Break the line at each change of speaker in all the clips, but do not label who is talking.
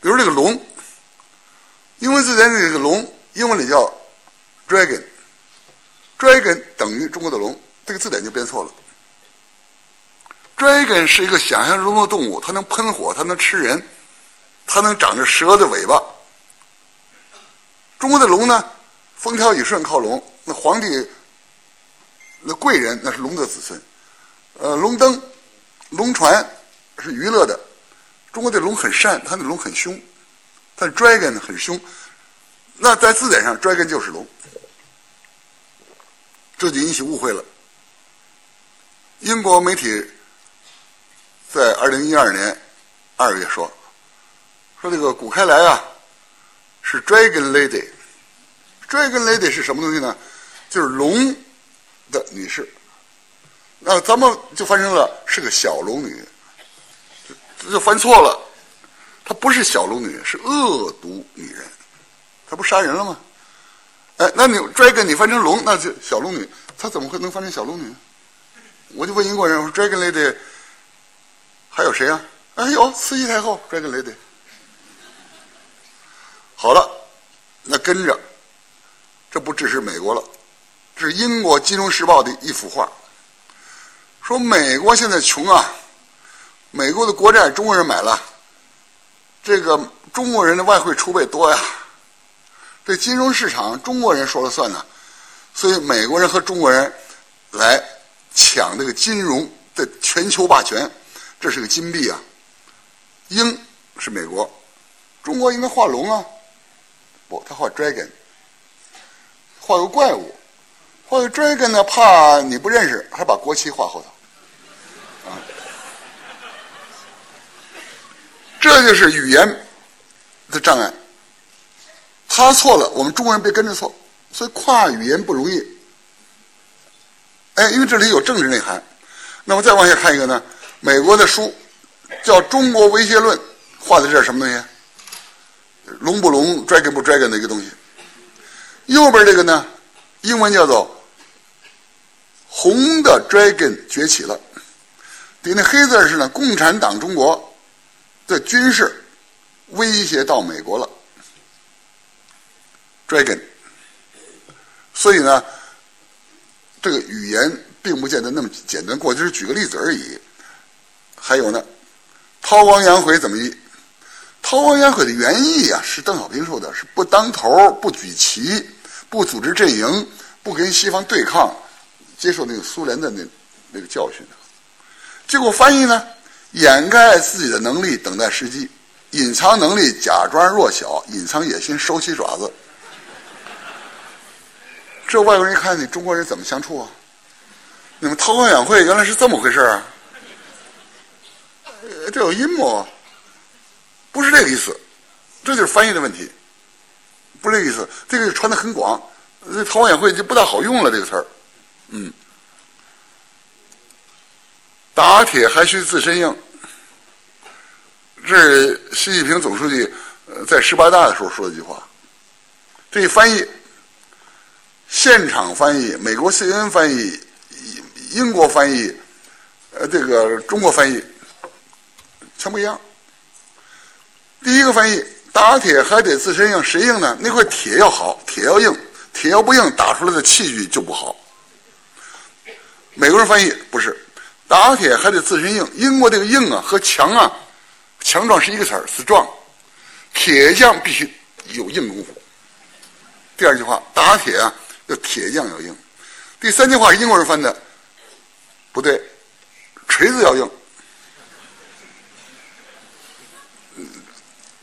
比如这个龙，英文字典里这个龙，英文里叫 dragon，dragon 等于中国的龙，这个字典就编错了。dragon 是一个想象中的动物，它能喷火，它能吃人，它能长着蛇的尾巴。中国的龙呢，风调雨顺靠龙，那皇帝、那贵人那是龙的子孙。呃，龙灯、龙船是娱乐的。中国的龙很善，它的龙很凶，但 dragon 很凶。那在字典上，dragon 就是龙，这就引起误会了。英国媒体。在二零一二年二月说，说这个古开来啊是 Dragon Lady，Dragon Lady 是什么东西呢？就是龙的女士。那咱们就翻成了是个小龙女，这就翻错了。她不是小龙女，是恶毒女人。她不杀人了吗？哎，那你 Dragon 你翻成龙，那就小龙女，她怎么会能翻成小龙女？我就问英国人，我说 Dragon Lady。还有谁啊？哎呦，慈禧太后，Dragon Lady。好了，那跟着，这不只是美国了，这是英国《金融时报》的一幅画，说美国现在穷啊，美国的国债中国人买了，这个中国人的外汇储备多呀，这金融市场中国人说了算呢，所以美国人和中国人来抢这个金融的全球霸权。这是个金币啊，鹰是美国，中国应该画龙啊，不，他画 dragon，画个怪物，画个 dragon 呢，怕你不认识，还把国旗画后头，啊，这就是语言的障碍，他错了，我们中国人别跟着错，所以跨语言不容易，哎，因为这里有政治内涵，那么再往下看一个呢？美国的书叫《中国威胁论》，画的这是什么东西？龙不龙，dragon 不 dragon 的一个东西。右边这个呢，英文叫做“红的 dragon 崛起了”，底那黑字是呢，共产党中国的军事威胁到美国了，dragon。所以呢，这个语言并不见得那么简单，过去是举个例子而已。还有呢，韬光养晦怎么译？韬光养晦的原意啊，是邓小平说的，是不当头、不举旗、不组织阵营、不跟西方对抗，接受那个苏联的那那个教训。结果翻译呢，掩盖自己的能力，等待时机；隐藏能力，假装弱小；隐藏野心，收起爪子。这外国人一看你中国人怎么相处啊？你们韬光养晦原来是这么回事啊？这有阴谋，不是这个意思，这就是翻译的问题，不是这个意思。这个传的很广，这韬光养晦就不大好用了这个词儿，嗯。打铁还需自身硬，这是习近平总书记在十八大的时候说的一句话。这一翻译，现场翻译，美国 CNN 翻译，英国翻译，呃，这个中国翻译。全不一样。第一个翻译，打铁还得自身硬，谁硬呢？那块铁要好，铁要硬，铁要不硬，打出来的器具就不好。美国人翻译不是，打铁还得自身硬。英国这个硬啊和强啊，强壮是一个词儿，strong。铁匠必须有硬功夫。第二句话，打铁啊要铁匠要硬。第三句话是，英国人翻的不对，锤子要硬。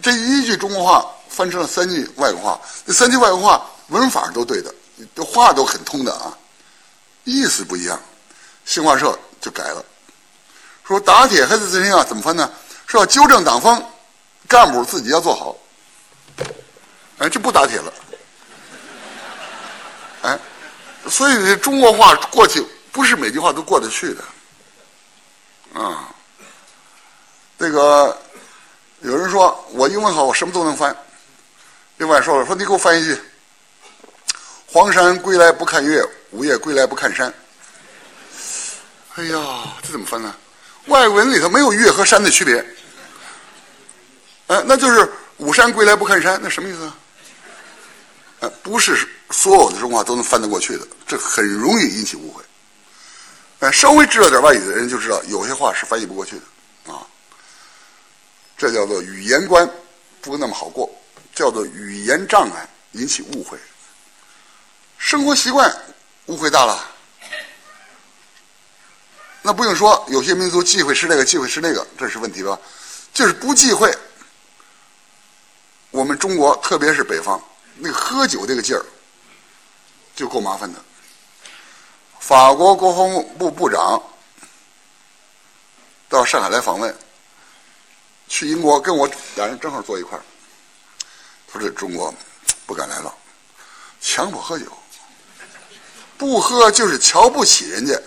这一句中国话翻成了三句外国话，这三句外国话文法都对的，这话都很通的啊，意思不一样，新华社就改了，说打铁还是自身硬，怎么翻呢？说要纠正党风，干部自己要做好，哎，就不打铁了，哎，所以中国话过去不是每句话都过得去的，啊，这个。有人说我英文好，我什么都能翻。另外说了，说你给我翻一句：“黄山归来不看岳，午夜归来不看山。”哎呀，这怎么翻呢？外文里头没有岳和山的区别。哎，那就是“五山归来不看山”，那什么意思啊？呃，不是所有的中华都能翻得过去的，这很容易引起误会。呃，稍微知道点外语的人就知道，有些话是翻译不过去的啊。这叫做语言关不那么好过，叫做语言障碍引起误会。生活习惯误会大了，那不用说，有些民族忌讳吃这个，忌讳吃那个，这是问题吧？就是不忌讳。我们中国，特别是北方。那个喝酒这个劲儿，就够麻烦的。法国国防部部长到上海来访问，去英国跟我俩人正好坐一块儿。他说：“中国不敢来了，强迫喝酒，不喝就是瞧不起人家，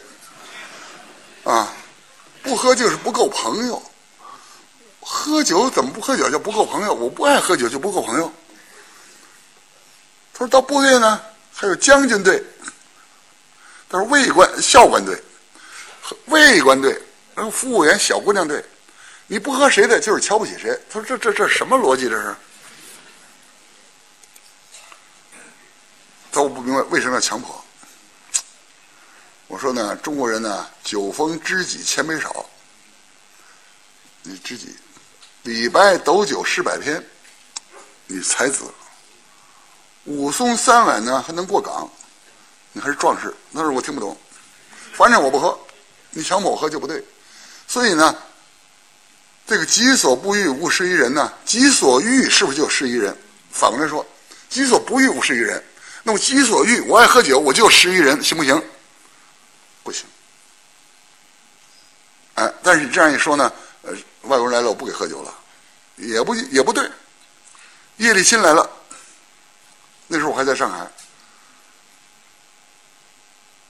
啊，不喝就是不够朋友。喝酒怎么不喝酒就不够朋友？我不爱喝酒就不够朋友。”他说到部队呢，还有将军队，他说卫官校官队，卫官队，然后服务员小姑娘队，你不喝谁的，就是瞧不起谁。他说这这这什么逻辑？这是？他我不明白为什么要强迫。我说呢，中国人呢，酒逢知己千杯少。你知己，李白斗酒诗百篇，你才子。武松三碗呢还能过岗，你还是壮士。那时候我听不懂，反正我不喝，你强迫我喝就不对。所以呢，这个己所不欲，勿施于人呢，己所欲是不是就施于人？反过来说，己所不欲，勿施于人。那么己所欲，我爱喝酒，我就施于人，行不行？不行。哎，但是你这样一说呢，呃，外国人来了，我不给喝酒了，也不也不对。叶利钦来了。那时候我还在上海，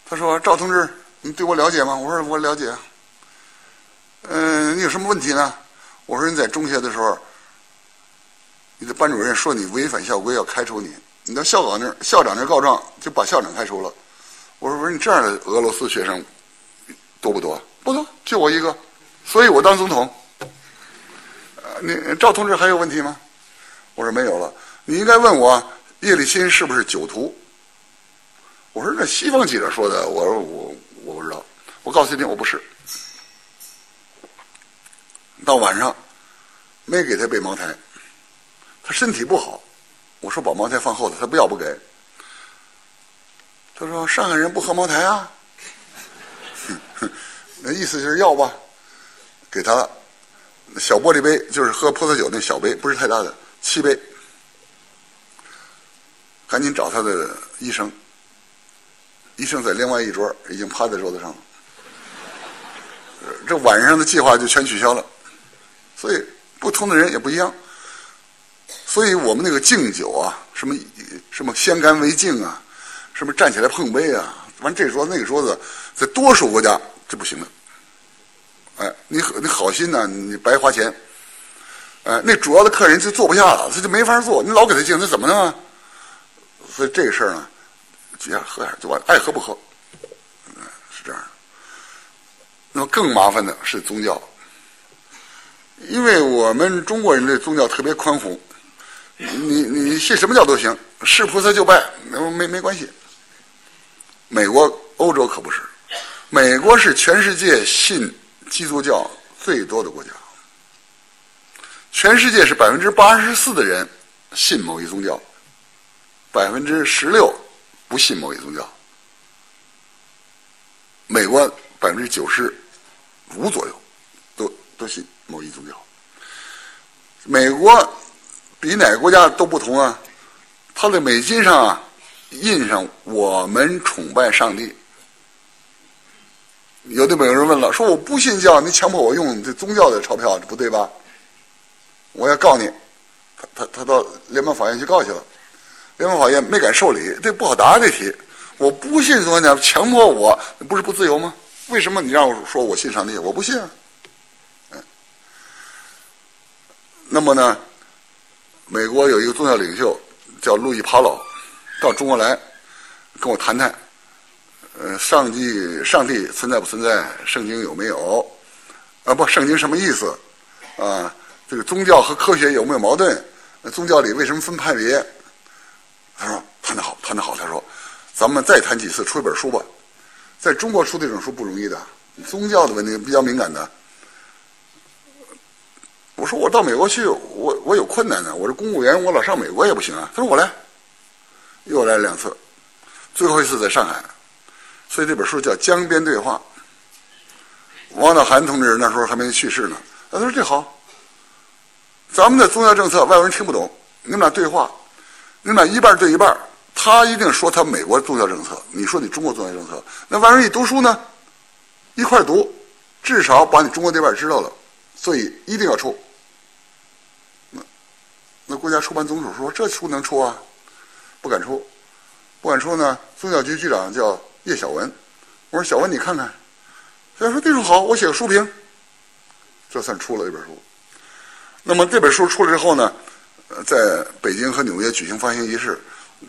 他说：“赵同志，你对我了解吗？”我说：“我了解。”嗯，你有什么问题呢？我说：“你在中学的时候，你的班主任说你违反校规要开除你，你到校长那儿，校长那儿告状，就把校长开除了。”我说：“我说你这样的俄罗斯学生多不多？不多，就我一个，所以我当总统。”呃，你赵同志还有问题吗？我说没有了。你应该问我。叶利钦是不是酒徒？我说那西方记者说的，我说我我不知道。我告诉你，我不是。到晚上没给他备茅台，他身体不好。我说把茅台放后头，他不要不给。他说上海人不喝茅台啊，那意思就是要吧，给他小玻璃杯，就是喝葡萄酒那小杯，不是太大的，七杯。赶紧找他的医生，医生在另外一桌已经趴在桌子上了，这晚上的计划就全取消了。所以不同的人也不一样，所以我们那个敬酒啊，什么什么先干为敬啊，什么站起来碰杯啊，完这桌那个桌子，在多数国家这不行的。哎，你你好心呢，你白花钱。哎，那主要的客人就坐不下了，他就没法坐，你老给他敬，那怎么弄啊？所以这个事儿呢，只要喝点就完，爱喝不喝，是这样。那么更麻烦的是宗教，因为我们中国人的宗教特别宽宏，你你信什么教都行，是菩萨就拜，没没没关系。美国、欧洲可不是，美国是全世界信基督教最多的国家，全世界是百分之八十四的人信某一宗教。百分之十六不信某一宗教，美国百分之九十五左右都都信某一宗教。美国比哪个国家都不同啊？它的美金上啊印上“我们崇拜上帝”。有的美国人问了，说我不信教，你强迫我用这宗教的钞票，这不对吧？我要告你，他他他到联邦法院去告去了。联邦法院没敢受理，这不好答这题。我不信宗教，强迫我不是不自由吗？为什么你让我说我信上帝？我不信啊。嗯。那么呢，美国有一个宗教领袖叫路易帕劳，到中国来跟我谈谈。呃，上帝，上帝存在不存在？圣经有没有？啊，不，圣经什么意思？啊，这个宗教和科学有没有矛盾？宗教里为什么分派别？他说谈得好，谈得好。他说，咱们再谈几次，出一本书吧。在中国出这种书不容易的，宗教的问题比较敏感的。我说我到美国去，我我有困难呢。我是公务员，我老上美国也不行啊。他说我来，又来两次，最后一次在上海。所以这本书叫《江边对话》。王道涵同志那时候还没去世呢。他说这好，咱们的宗教政策外国人听不懂，你们俩对话，你们俩一半对一半。他一定说他美国宗教政策，你说你中国宗教政策。那外国人一读书呢，一块读，至少把你中国这边知道了。所以一定要出。那那国家出版总署说这书能出啊？不敢出，不敢出呢。宗教局局长叫叶小文，我说小文你看看。他说这书好，我写个书评。这算出了这本书。那么这本书出了之后呢，在北京和纽约举行发行仪式。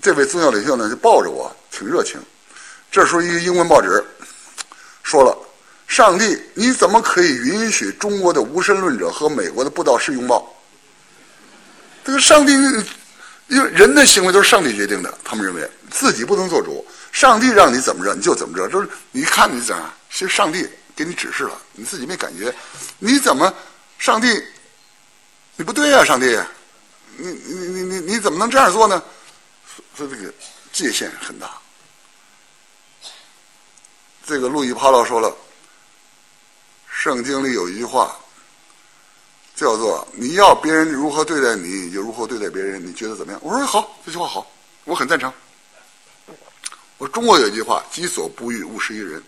这位宗教领袖呢，就抱着我，挺热情。这时候，一个英文报纸说了：“上帝，你怎么可以允许中国的无神论者和美国的布道士拥抱？这个上帝，因为人的行为都是上帝决定的，他们认为自己不能做主。上帝让你怎么着，你就怎么着。就是你看你怎样，其实上帝给你指示了，你自己没感觉。你怎么，上帝，你不对呀，上帝，你你你你你怎么能这样做呢？”说这个界限很大。这个路易·帕劳说了，圣经里有一句话，叫做“你要别人如何对待你，你就如何对待别人”。你觉得怎么样？我说好，这句话好，我很赞成。我中国有句话：“己所不欲，勿施于人。”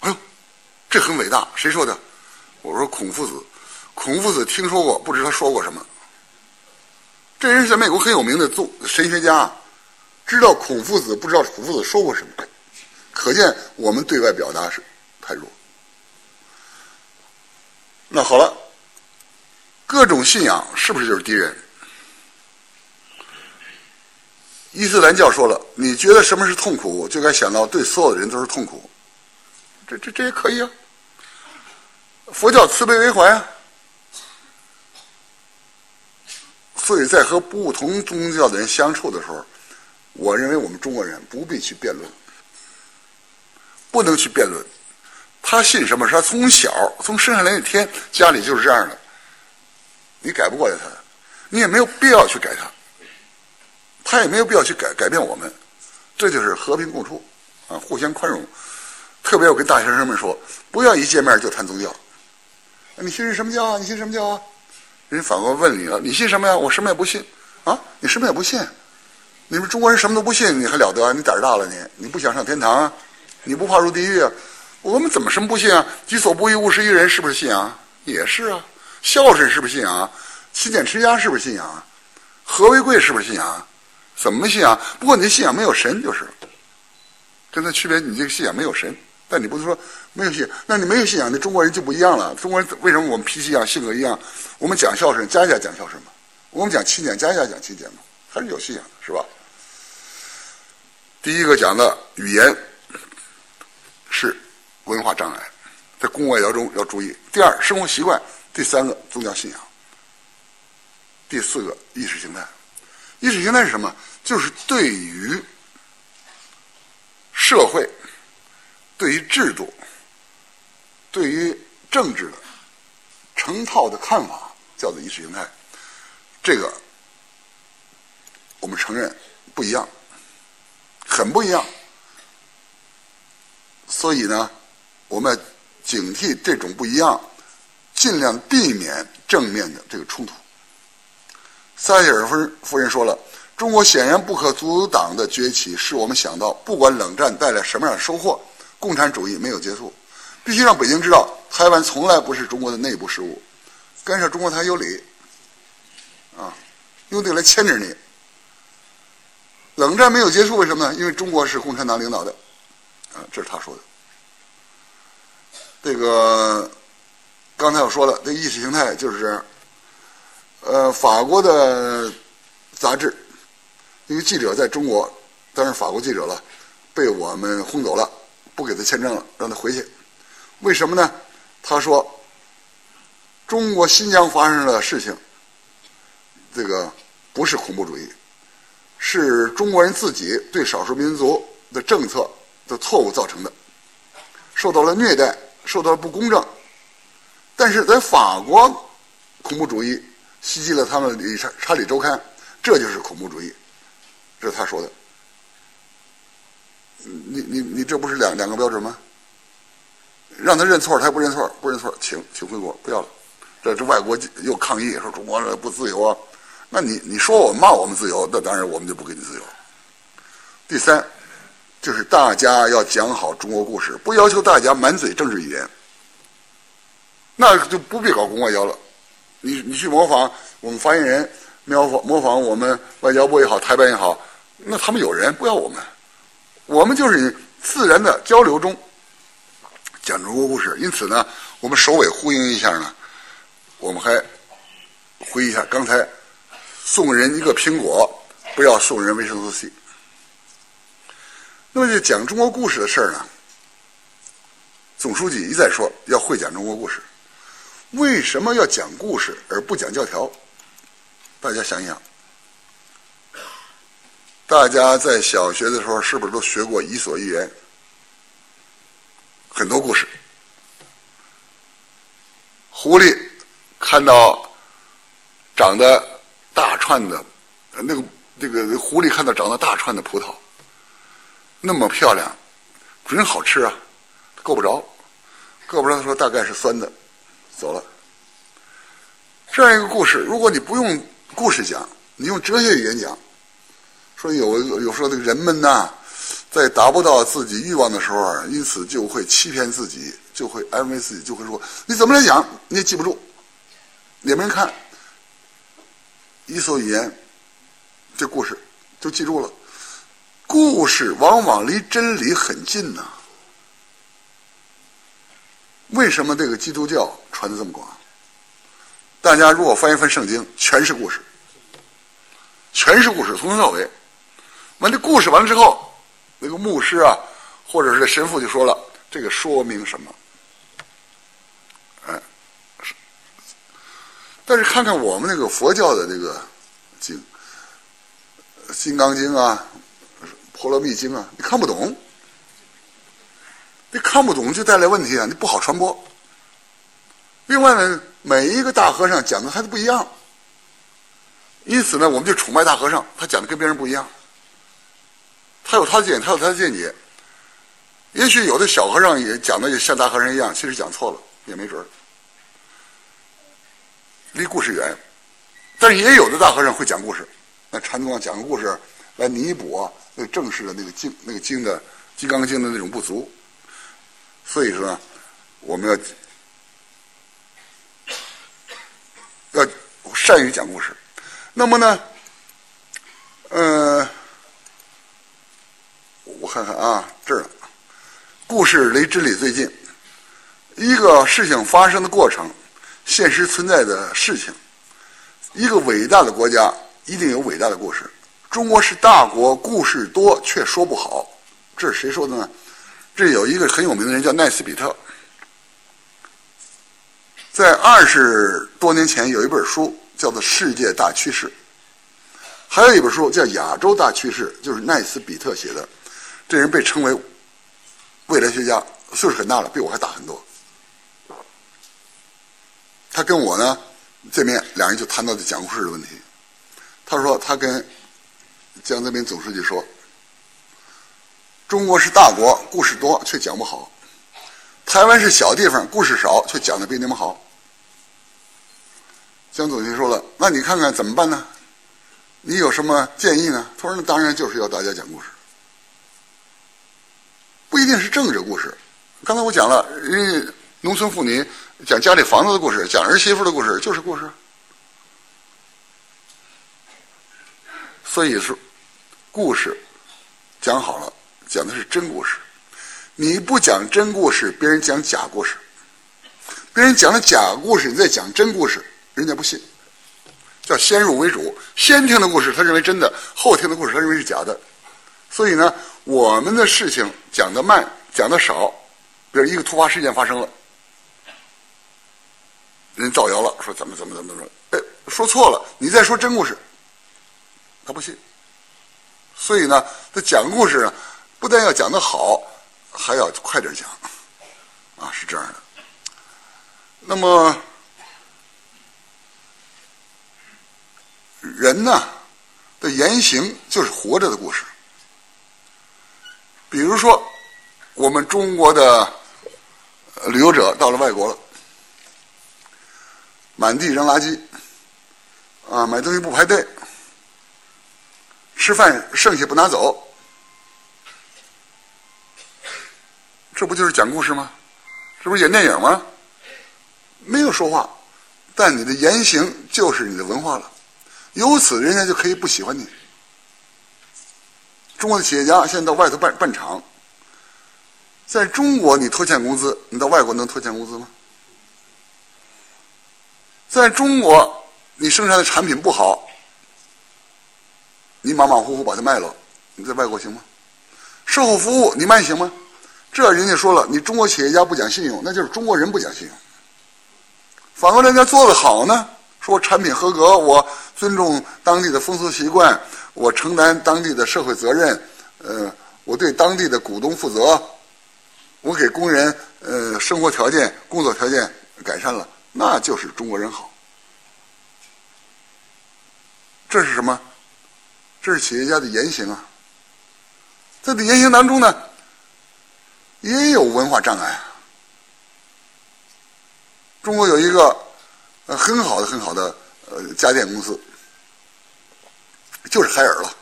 哎呦，这很伟大，谁说的？我说孔夫子。孔夫子听说过，不知他说过什么。这人在美国很有名的宗神学家，知道孔夫子，不知道孔夫子说过什么，可见我们对外表达是太弱。那好了，各种信仰是不是就是敌人？伊斯兰教说了，你觉得什么是痛苦，就该想到对所有的人都是痛苦，这这这也可以啊。佛教慈悲为怀啊。所以在和不同宗教的人相处的时候，我认为我们中国人不必去辩论，不能去辩论。他信什么？是他从小从生下来那天家里就是这样的，你改不过来他，你也没有必要去改他，他也没有必要去改改变我们。这就是和平共处啊，互相宽容。特别我跟大学生们说，不要一见面就谈宗教。你信什么教啊？你信什么教啊？人家反过来问你了，你信什么呀？我什么也不信，啊，你什么也不信，你们中国人什么都不信，你还了得？你胆儿大了你？你不想上天堂啊？你不怕入地狱啊？我们怎么什么不信啊？己所不欲，勿施于人，是不是信仰？也是啊。孝顺是不是信仰？勤俭持家是不是信仰？和为贵是不是信仰？怎么信仰？不过你的信仰没有神就是，跟他区别，你这个信仰没有神。但你不是说没有信，那你没有信仰，那中国人就不一样了。中国人为什么我们脾气一样，性格一样？我们讲孝顺，家家讲孝顺嘛；我们讲勤俭，家家讲勤俭嘛，还是有信仰的，是吧？第一个讲的语言是文化障碍，在公外交中要注意。第二，生活习惯；第三个，宗教信仰；第四个，意识形态。意识形态是什么？就是对于社会。对于制度、对于政治的成套的看法，叫做意识形态。这个我们承认不一样，很不一样。所以呢，我们警惕这种不一样，尽量避免正面的这个冲突。撒切尔夫人夫人说了：“中国显然不可阻挡的崛起，使我们想到，不管冷战带来什么样的收获。”共产主义没有结束，必须让北京知道，台湾从来不是中国的内部事务，干涉中国台有理，啊，用这个来牵制你。冷战没有结束，为什么呢？因为中国是共产党领导的，啊，这是他说的。这个刚才我说了，这意识形态就是，呃，法国的杂志，一个记者在中国，当然法国记者了，被我们轰走了。不给他签证了，让他回去。为什么呢？他说，中国新疆发生的事情，这个不是恐怖主义，是中国人自己对少数民族的政策的错误造成的，受到了虐待，受到了不公正。但是在法国，恐怖主义袭击了他们《理查查理周刊》，这就是恐怖主义，这是他说的。你你你这不是两两个标准吗？让他认错，他不认错，不认错，请请回国，不要了。这这外国又抗议说中国不自由啊，那你你说我骂我们自由，那当然我们就不给你自由。第三，就是大家要讲好中国故事，不要求大家满嘴政治语言，那就不必搞公外交了。你你去模仿我们发言人，模仿模仿我们外交部也好，台办也好，那他们有人不要我们，我们就是以自然的交流中讲中国故事。因此呢，我们首尾呼应一下呢。我们还回忆一下刚才送人一个苹果，不要送人维生素 C。那么就讲中国故事的事儿呢，总书记一再说要会讲中国故事。为什么要讲故事而不讲教条？大家想一想，大家在小学的时候是不是都学过《伊索寓言》？很多故事，狐狸。看到长得大串的，那个这个狐狸看到长得大串的葡萄，那么漂亮，准好吃啊，够不着，够不着。他说大概是酸的，走了。这样一个故事，如果你不用故事讲，你用哲学语言讲，说有有时候这个人们呐，在达不到自己欲望的时候，因此就会欺骗自己，就会安慰自己，就会说你怎么来讲你也记不住。你们看，《伊索寓言》这故事就记住了。故事往往离真理很近呐。为什么这个基督教传的这么广？大家如果翻一翻圣经，全是故事，全是故事，从头到尾。完，这故事完了之后，那个牧师啊，或者是神父就说了：“这个说明什么？”哎但是看看我们那个佛教的这个经，《金刚经》啊，《婆罗蜜经》啊，你看不懂，你看不懂就带来问题啊，你不好传播。另外呢，每一个大和尚讲的还是不一样，因此呢，我们就崇拜大和尚，他讲的跟别人不一样，他有他的见解，他有他的见解。也许有的小和尚也讲的也像大和尚一样，其实讲错了，也没准儿。离故事远，但是也有的大和尚会讲故事。那禅宗讲个故事来弥补啊那正式的那个经那个经的《金刚经》的那种不足。所以说，呢，我们要要善于讲故事。那么呢，呃，我看看啊，这儿，故事离真理最近，一个事情发生的过程。现实存在的事情，一个伟大的国家一定有伟大的故事。中国是大国，故事多却说不好，这是谁说的呢？这有一个很有名的人叫奈斯比特，在二十多年前有一本书叫做《世界大趋势》，还有一本书叫《亚洲大趋势》，就是奈斯比特写的。这人被称为未来学家，岁数很大了，比我还大很多。他跟我呢见面，两人就谈到这讲故事的问题。他说他跟江泽民总书记说：“中国是大国，故事多却讲不好；台湾是小地方，故事少却讲的比你们好。”江总书记说了：“那你看看怎么办呢？你有什么建议呢？”他说：“那当然就是要大家讲故事，不一定是政治故事。刚才我讲了，人家农村妇女。”讲家里房子的故事，讲儿媳妇的故事，就是故事。所以说，故事讲好了，讲的是真故事。你不讲真故事，别人讲假故事。别人讲了假故事，你再讲真故事，人家不信。叫先入为主，先听的故事他认为真的，后听的故事他认为是假的。所以呢，我们的事情讲的慢，讲的少，比如一个突发事件发生了。人造谣了，说怎么怎么怎么怎么，哎，说错了，你再说真故事，他不信。所以呢，他讲故事呢，不但要讲得好，还要快点讲，啊，是这样的。那么，人呢的言行就是活着的故事。比如说，我们中国的旅游者到了外国了，满地扔垃圾，啊，买东西不排队，吃饭剩下不拿走，这不就是讲故事吗？这不是演电影吗？没有说话，但你的言行就是你的文化了，由此人家就可以不喜欢你。中国的企业家现在到外头办办厂，在中国你拖欠工资，你到外国能拖欠工资吗？在中国你生产的产品不好，你马马虎虎把它卖了，你在外国行吗？售后服务你卖行吗？这人家说了，你中国企业家不讲信用，那就是中国人不讲信用。反过来，人家做的好呢，说产品合格，我尊重当地的风俗习惯。我承担当地的社会责任，呃，我对当地的股东负责，我给工人呃生活条件、工作条件改善了，那就是中国人好。这是什么？这是企业家的言行啊。在这言行当中呢，也有文化障碍。中国有一个呃很好的、很好的呃家电公司。就是海尔了，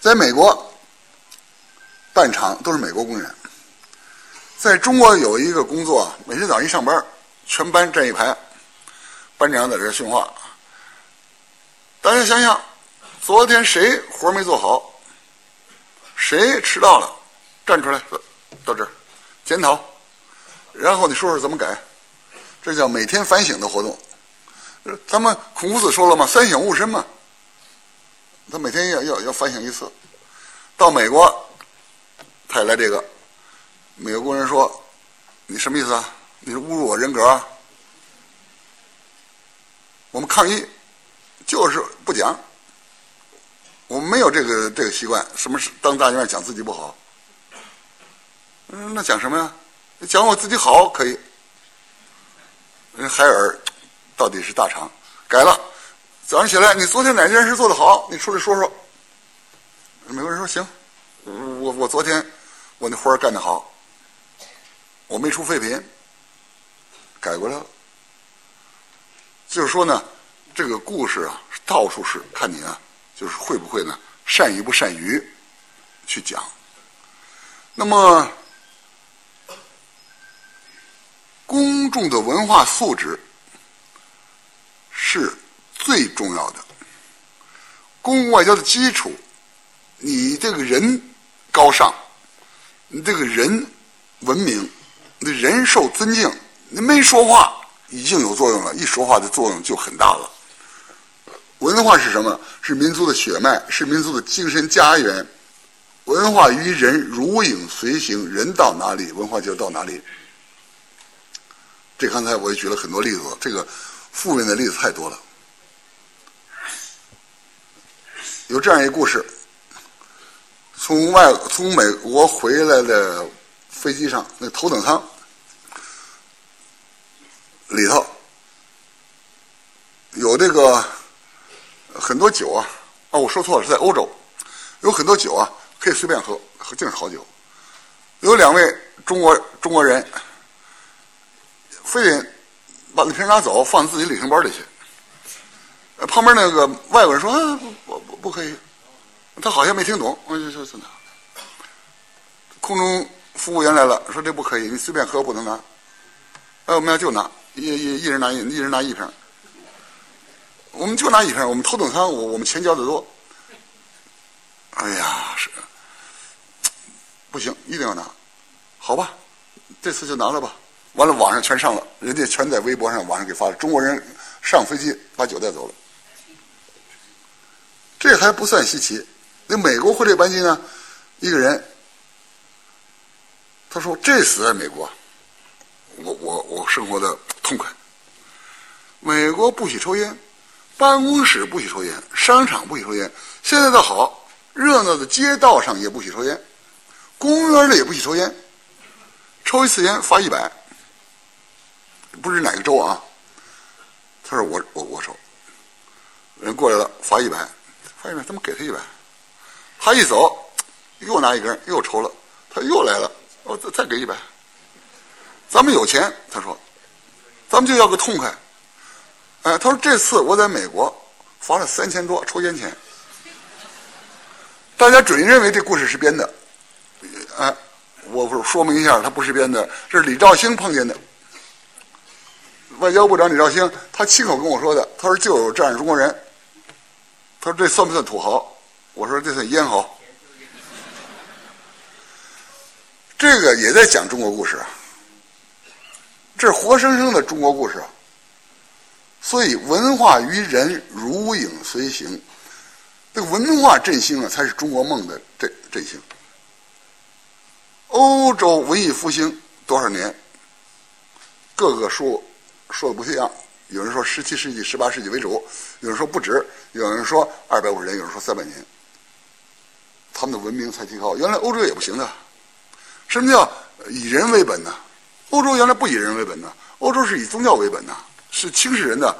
在美国办厂都是美国工人，在中国有一个工作，每天早上一上班，全班站一排，班长在这训话。大家想想，昨天谁活没做好？谁迟到了？站出来，到这儿检讨，然后你说说怎么改？这叫每天反省的活动。咱们孔夫子说了嘛，“三省吾身”嘛。他每天要要要反省一次。到美国，他也来这个。美国工人说：“你什么意思啊？你是侮辱我人格啊？”我们抗议，就是不讲。我们没有这个这个习惯，什么是当大院讲自己不好？嗯，那讲什么呀？讲我自己好可以。人海尔到底是大厂，改了。早上起来，你昨天哪件事做得好？你出来说说。美国人说：“行，我我昨天我那活儿干得好，我没出废品，改过来了。”就是说呢，这个故事啊，到处是看你啊，就是会不会呢，善于不善于去讲。那么，公众的文化素质是。最重要的，公共外交的基础，你这个人高尚，你这个人文明，你人受尊敬，你没说话已经有作用了，一说话的作用就很大了。文化是什么？是民族的血脉，是民族的精神家园。文化与人如影随形，人到哪里，文化就到哪里。这刚才我也举了很多例子，这个负面的例子太多了。有这样一个故事：从外从美国回来的飞机上，那头等舱里头有这个很多酒啊！哦，我说错了，是在欧洲，有很多酒啊，可以随便喝，喝尽是好酒。有两位中国中国人，非得把那瓶拿走，放自己旅行包里去。旁边那个外国人说：“，不不不可以。”他好像没听懂。我就说：“是哪？”空中服务员来了，说：“这不可以，你随便喝不能拿。”哎，我们要就拿，一一一人拿一，一人拿一瓶。我们就拿一瓶，我们头等舱，我我们钱交的多。哎呀，是不行，一定要拿。好吧，这次就拿了吧。完了，网上全上了，人家全在微博上、网上给发了。中国人上飞机把酒带走了。这还不算稀奇，那美国回这班机呢？一个人，他说：“这死在美国，我我我生活的痛快。美国不许抽烟，办公室不许抽烟，商场不许抽烟。现在倒好，热闹的街道上也不许抽烟，公园里也不许抽烟，抽一次烟罚一百。不是哪个州啊？他说我我我抽，人过来了罚一百，罚一百，他们给他一百，他一走又拿一根又抽了，他又来了，我再再给一百。咱们有钱，他说，咱们就要个痛快。哎，他说这次我在美国罚了三千多抽烟钱，大家准认为这故事是编的。哎，我说明一下，他不是编的，这是李兆星碰见的。外交部长李兆星，他亲口跟我说的。他说就有这样中国人。他说这算不算土豪？我说这算咽喉。这个也在讲中国故事啊，这是活生生的中国故事啊。所以文化与人如影随形，这个文化振兴啊，才是中国梦的振振兴。欧洲文艺复兴多少年？各个说。说的不一样，有人说十七世纪、十八世纪为主，有人说不止，有人说二百五十年，有人说三百年。他们的文明才提高。原来欧洲也不行的。什么叫以人为本呢？欧洲原来不以人为本呢，欧洲是以宗教为本的，是轻视人的。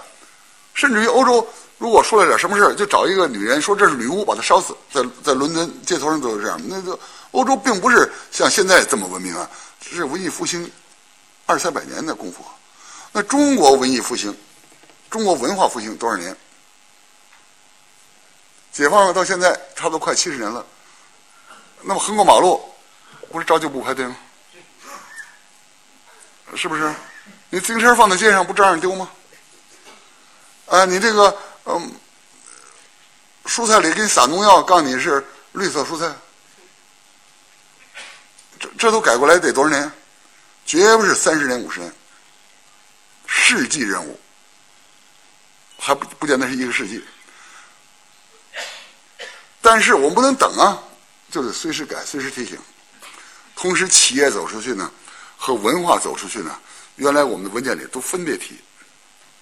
甚至于欧洲如果出了点什么事就找一个女人说这是女巫，把她烧死，在在伦敦街头上都是这样。那个欧洲并不是像现在这么文明啊，是文艺复兴二三百年的功夫。那中国文艺复兴，中国文化复兴多少年？解放到现在差不多快七十年了。那么横过马路，不是照旧不排队吗？是不是？你自行车放在街上，不照样丢吗？啊，你这个嗯，蔬菜里给你撒农药，告诉你是绿色蔬菜，这这都改过来得多少年？绝不是三十年、五十年。世纪任务，还不不见得是一个世纪，但是我们不能等啊，就得随时改，随时提醒。同时，企业走出去呢，和文化走出去呢，原来我们的文件里都分别提，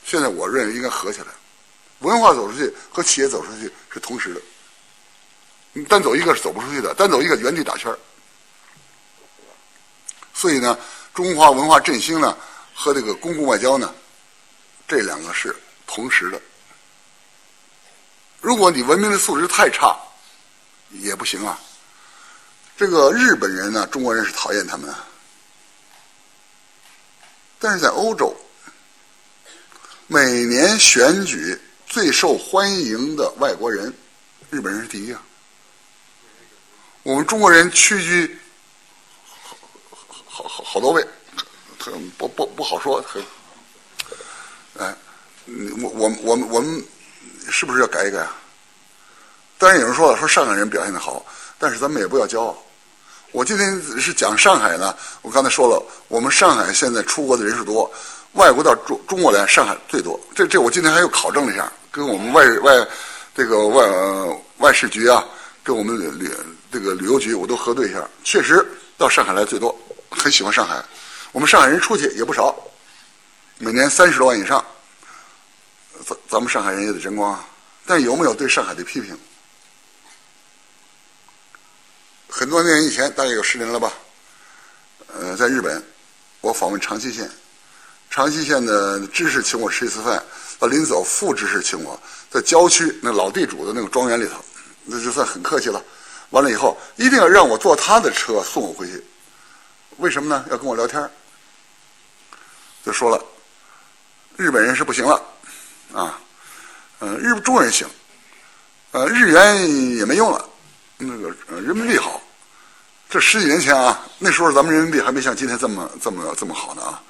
现在我认为应该合起来，文化走出去和企业走出去是同时的，你单走一个是走不出去的，单走一个原地打圈所以呢，中华文化振兴呢。和这个公共外交呢，这两个是同时的。如果你文明的素质太差，也不行啊。这个日本人呢，中国人是讨厌他们，但是在欧洲，每年选举最受欢迎的外国人，日本人是第一啊。我们中国人屈居好好好多位。不不不好说，很，哎，我我我们我们是不是要改一改啊？当然有人说了，说上海人表现的好，但是咱们也不要骄傲。我今天是讲上海呢，我刚才说了，我们上海现在出国的人数多，外国到中中国来，上海最多。这这我今天还又考证了一下，跟我们外外这个外外事局啊，跟我们旅这个旅游局我都核对一下，确实到上海来最多，很喜欢上海。我们上海人出去也不少，每年三十多万以上。咱咱们上海人也得争光啊！但有没有对上海的批评？很多年以前，大概有十年了吧。呃，在日本，我访问长崎县，长崎县的知事请我吃一次饭，到临走，副知事请我在郊区那老地主的那个庄园里头，那就算很客气了。完了以后，一定要让我坐他的车送我回去。为什么呢？要跟我聊天就说了，日本人是不行了，啊，呃，日中国人行，呃，日元也没用了，那个人民币好。这十几年前啊，那时候咱们人民币还没像今天这么这么这么好呢啊。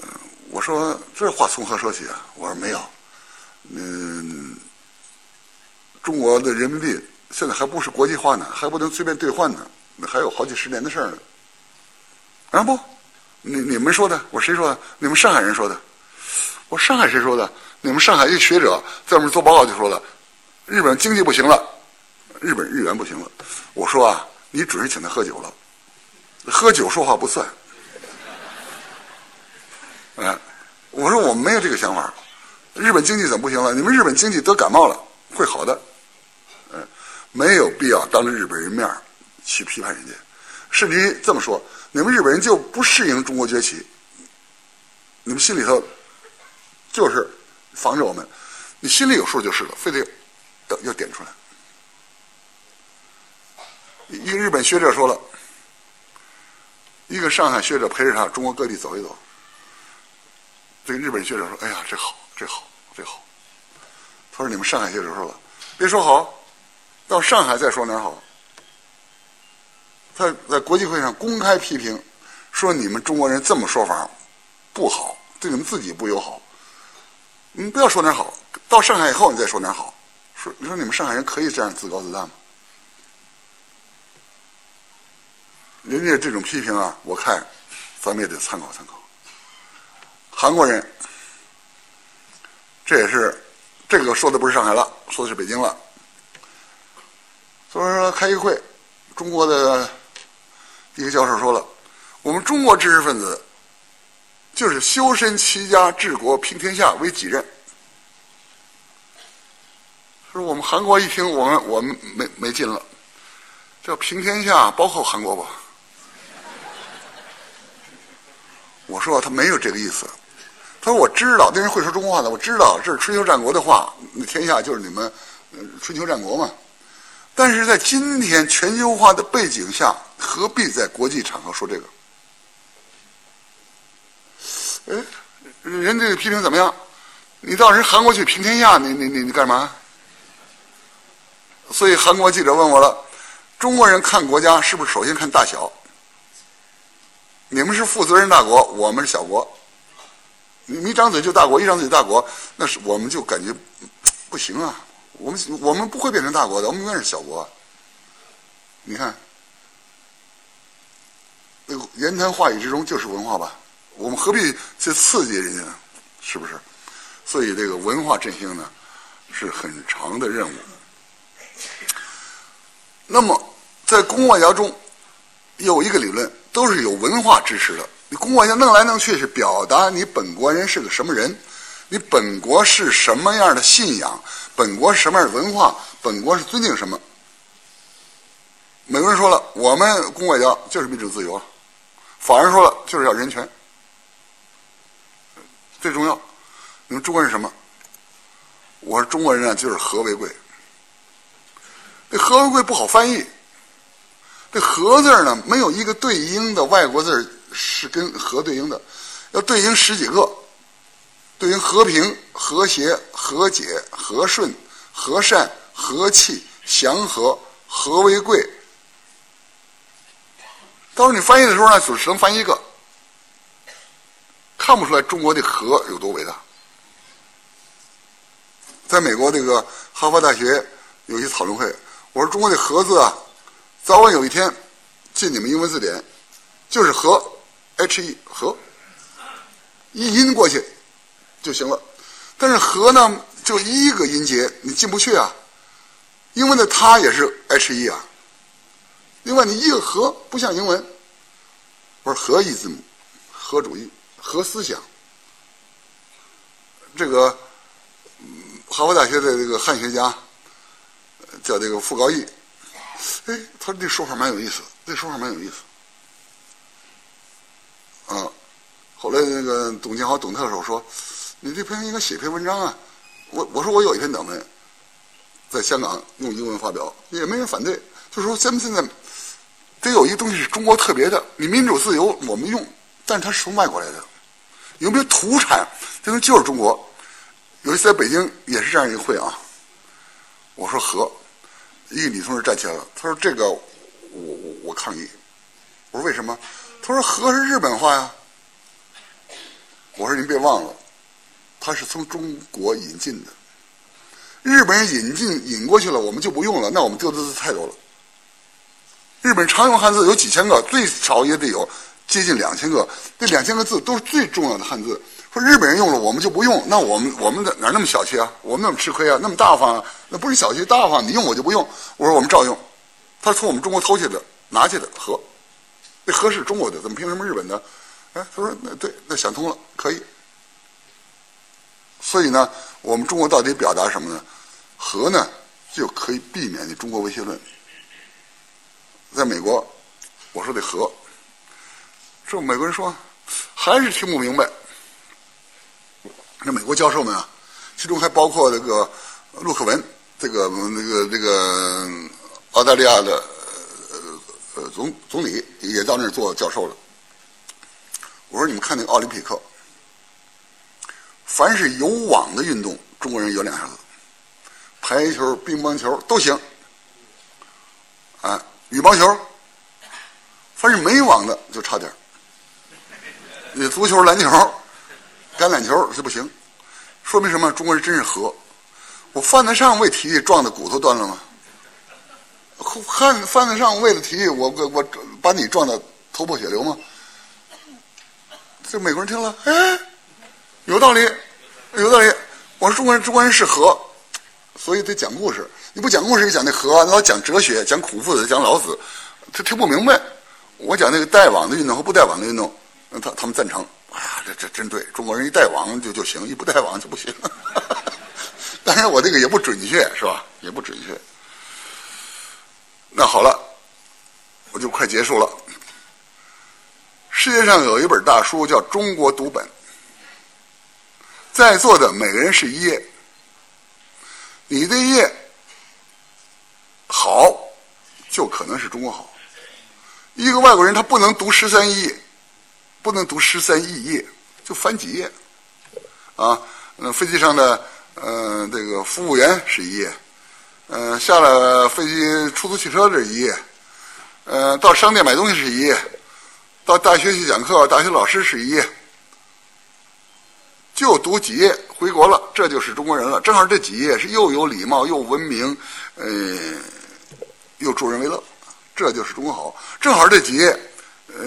呃，我说这话从何说起啊？我说没有，嗯，中国的人民币现在还不是国际化呢，还不能随便兑换呢，那还有好几十年的事儿呢。啊不。你你们说的，我谁说的？你们上海人说的。我上海谁说的？你们上海一学者在我们做报告就说了，日本经济不行了，日本日元不行了。我说啊，你准是请他喝酒了，喝酒说话不算。哎，我说我们没有这个想法。日本经济怎么不行了？你们日本经济得感冒了，会好的。嗯，没有必要当着日本人面去批判人家。甚至于这么说，你们日本人就不适应中国崛起，你们心里头就是防着我们，你心里有数就是了，非得要要点出来。一个日本学者说了，一个上海学者陪着他中国各地走一走。这个日本学者说：“哎呀，这好，这好，这好。”他说：“你们上海学者说了，别说好，到上海再说哪儿好。”他在国际会上公开批评，说你们中国人这么说法不好，对你们自己不友好。你们不要说哪好，到上海以后你再说哪好。说你说你们上海人可以这样自高自大吗？人家这种批评啊，我看咱们也得参考参考。韩国人，这也是这个说的不是上海了，说的是北京了。所以说开一个会，中国的一个教授说了，我们中国知识分子就是修身齐家治国平天下为己任。说我们韩国一听，我们我们没没劲了，这平天下包括韩国吧？我说他没有这个意思，他说我知道那人会说中国话的，我知道这是春秋战国的话，那天下就是你们春秋战国嘛。但是在今天全球化的背景下，何必在国际场合说这个？哎，人这个批评怎么样？你到人韩国去平天下，你你你你干嘛？所以韩国记者问我了：中国人看国家是不是首先看大小？你们是负责任大国，我们是小国。你一张嘴就大国，一张嘴就大国，那是我们就感觉不行啊。我们我们不会变成大国的，我们永远是小国。你看，那个言谈话语之中就是文化吧？我们何必去刺激人家呢？是不是？所以这个文化振兴呢，是很长的任务。那么，在公外交中有一个理论。都是有文化支持的。你公外交弄来弄去是表达你本国人是个什么人，你本国是什么样的信仰，本国是什么样的文化，本国是尊敬什么。美国人说了，我们公外交就是民主自由啊；法人说了，就是要人权。最重要，你们中国人什么？我说中国人啊，就是和为贵。这和为贵不好翻译。这“和”字呢，没有一个对应的外国字是跟“和”对应的，要对应十几个，对应和平、和谐、和解、和顺、和善、和气、祥和、和为贵。到时候你翻译的时候呢，只能翻一个，看不出来中国的“和”有多伟大。在美国这个哈佛大学有一讨论会，我说中国的“和”字啊。早晚有一天，进你们英文字典，就是和，h e 和，一音过去就行了。但是和呢，就一个音节，你进不去啊。英文的它也是 h e 啊。另外，你一个和不像英文，我说合一字母，和主义，和思想。这个嗯哈佛大学的这个汉学家叫这个傅高义。哎，他这说法蛮有意思，这说法蛮有意思。啊，后来那个董建华、董特首说：“你这篇应该写篇文章啊。”我我说我有一篇短文，在香港用英文发表，也没人反对。就说咱们现在得有一个东西是中国特别的，你民主自由我们用，但是它是从外国来的，有没有土产？这东西就是中国。有一次在北京也是这样一个会啊，我说和。一个女同志站起来了，她说：“这个，我我我抗议。”我说：“为什么？”她说：“和是日本话呀。”我说：“您别忘了，它是从中国引进的。日本人引进引过去了，我们就不用了，那我们丢的字太多了。日本常用汉字有几千个，最少也得有接近两千个。这两千个字都是最重要的汉字。说日本人用了，我们就不用，那我们我们的哪那么小气啊？我们那么吃亏啊？那么大方啊？那不是小气大方？你用我就不用？我说我们照用。他从我们中国偷去的，拿去的和，那和是中国的，怎么凭什么日本的？哎，他说那对，那想通了，可以。所以呢，我们中国到底表达什么呢？和呢，就可以避免你中国威胁论。在美国，我说得和，这美国人说还是听不明白。那美国教授们啊，其中还包括这个陆克文，这个那个这个澳大利亚的呃呃总总理也到那儿做教授了。我说你们看那个奥林匹克，凡是有网的运动，中国人有两下子，排球、乒乓球都行，啊。羽毛球，凡是没网的就差点你足球、篮球、橄榄球是不行，说明什么？中国人真是和。我犯得上为体育撞的骨头断了吗？犯犯得上为了体育，我我我把你撞的头破血流吗？这美国人听了，哎，有道理，有道理。我说中国人，中国人是和，所以得讲故事。你不讲故事，你讲那和，老讲哲学，讲孔夫子，讲老子，他听不明白。我讲那个带网的运动和不带网的运动，他他们赞成。哎呀，这这真对，中国人一带网就就行，一不带网就不行。当然，我这个也不准确，是吧？也不准确。那好了，我就快结束了。世界上有一本大书叫《中国读本》，在座的每个人是一页，你的一页。好，就可能是中国好。一个外国人他不能读十三亿，不能读十三亿页，就翻几页。啊，那飞机上的呃这个服务员是一页，呃下了飞机出租汽车是一页，呃到商店买东西是一页，到大学去讲课，大学老师是一页，就读几页回国了，这就是中国人了。正好这几页是又有礼貌又文明，呃。又助人为乐，这就是中国好。正好这几页，呃，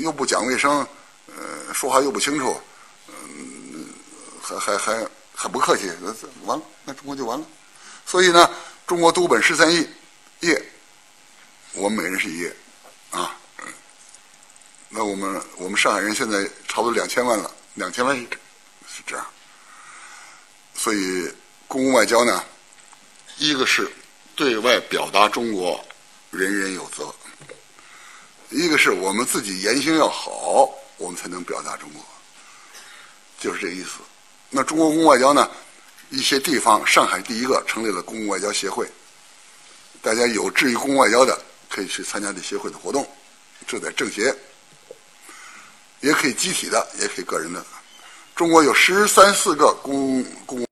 又不讲卫生，呃，说话又不清楚，嗯，还还还很不客气，完了，那中国就完了。所以呢，中国读本十三亿页，我们每人是一页，啊，那我们我们上海人现在差不多两千万了，两千万是这样。所以公共外交呢，一个是。对外表达中国，人人有责。一个是我们自己言行要好，我们才能表达中国，就是这意思。那中国公共外交呢？一些地方，上海第一个成立了公共外交协会，大家有志于公共外交的，可以去参加这协会的活动。这在政协，也可以集体的，也可以个人的。中国有十三四个公公。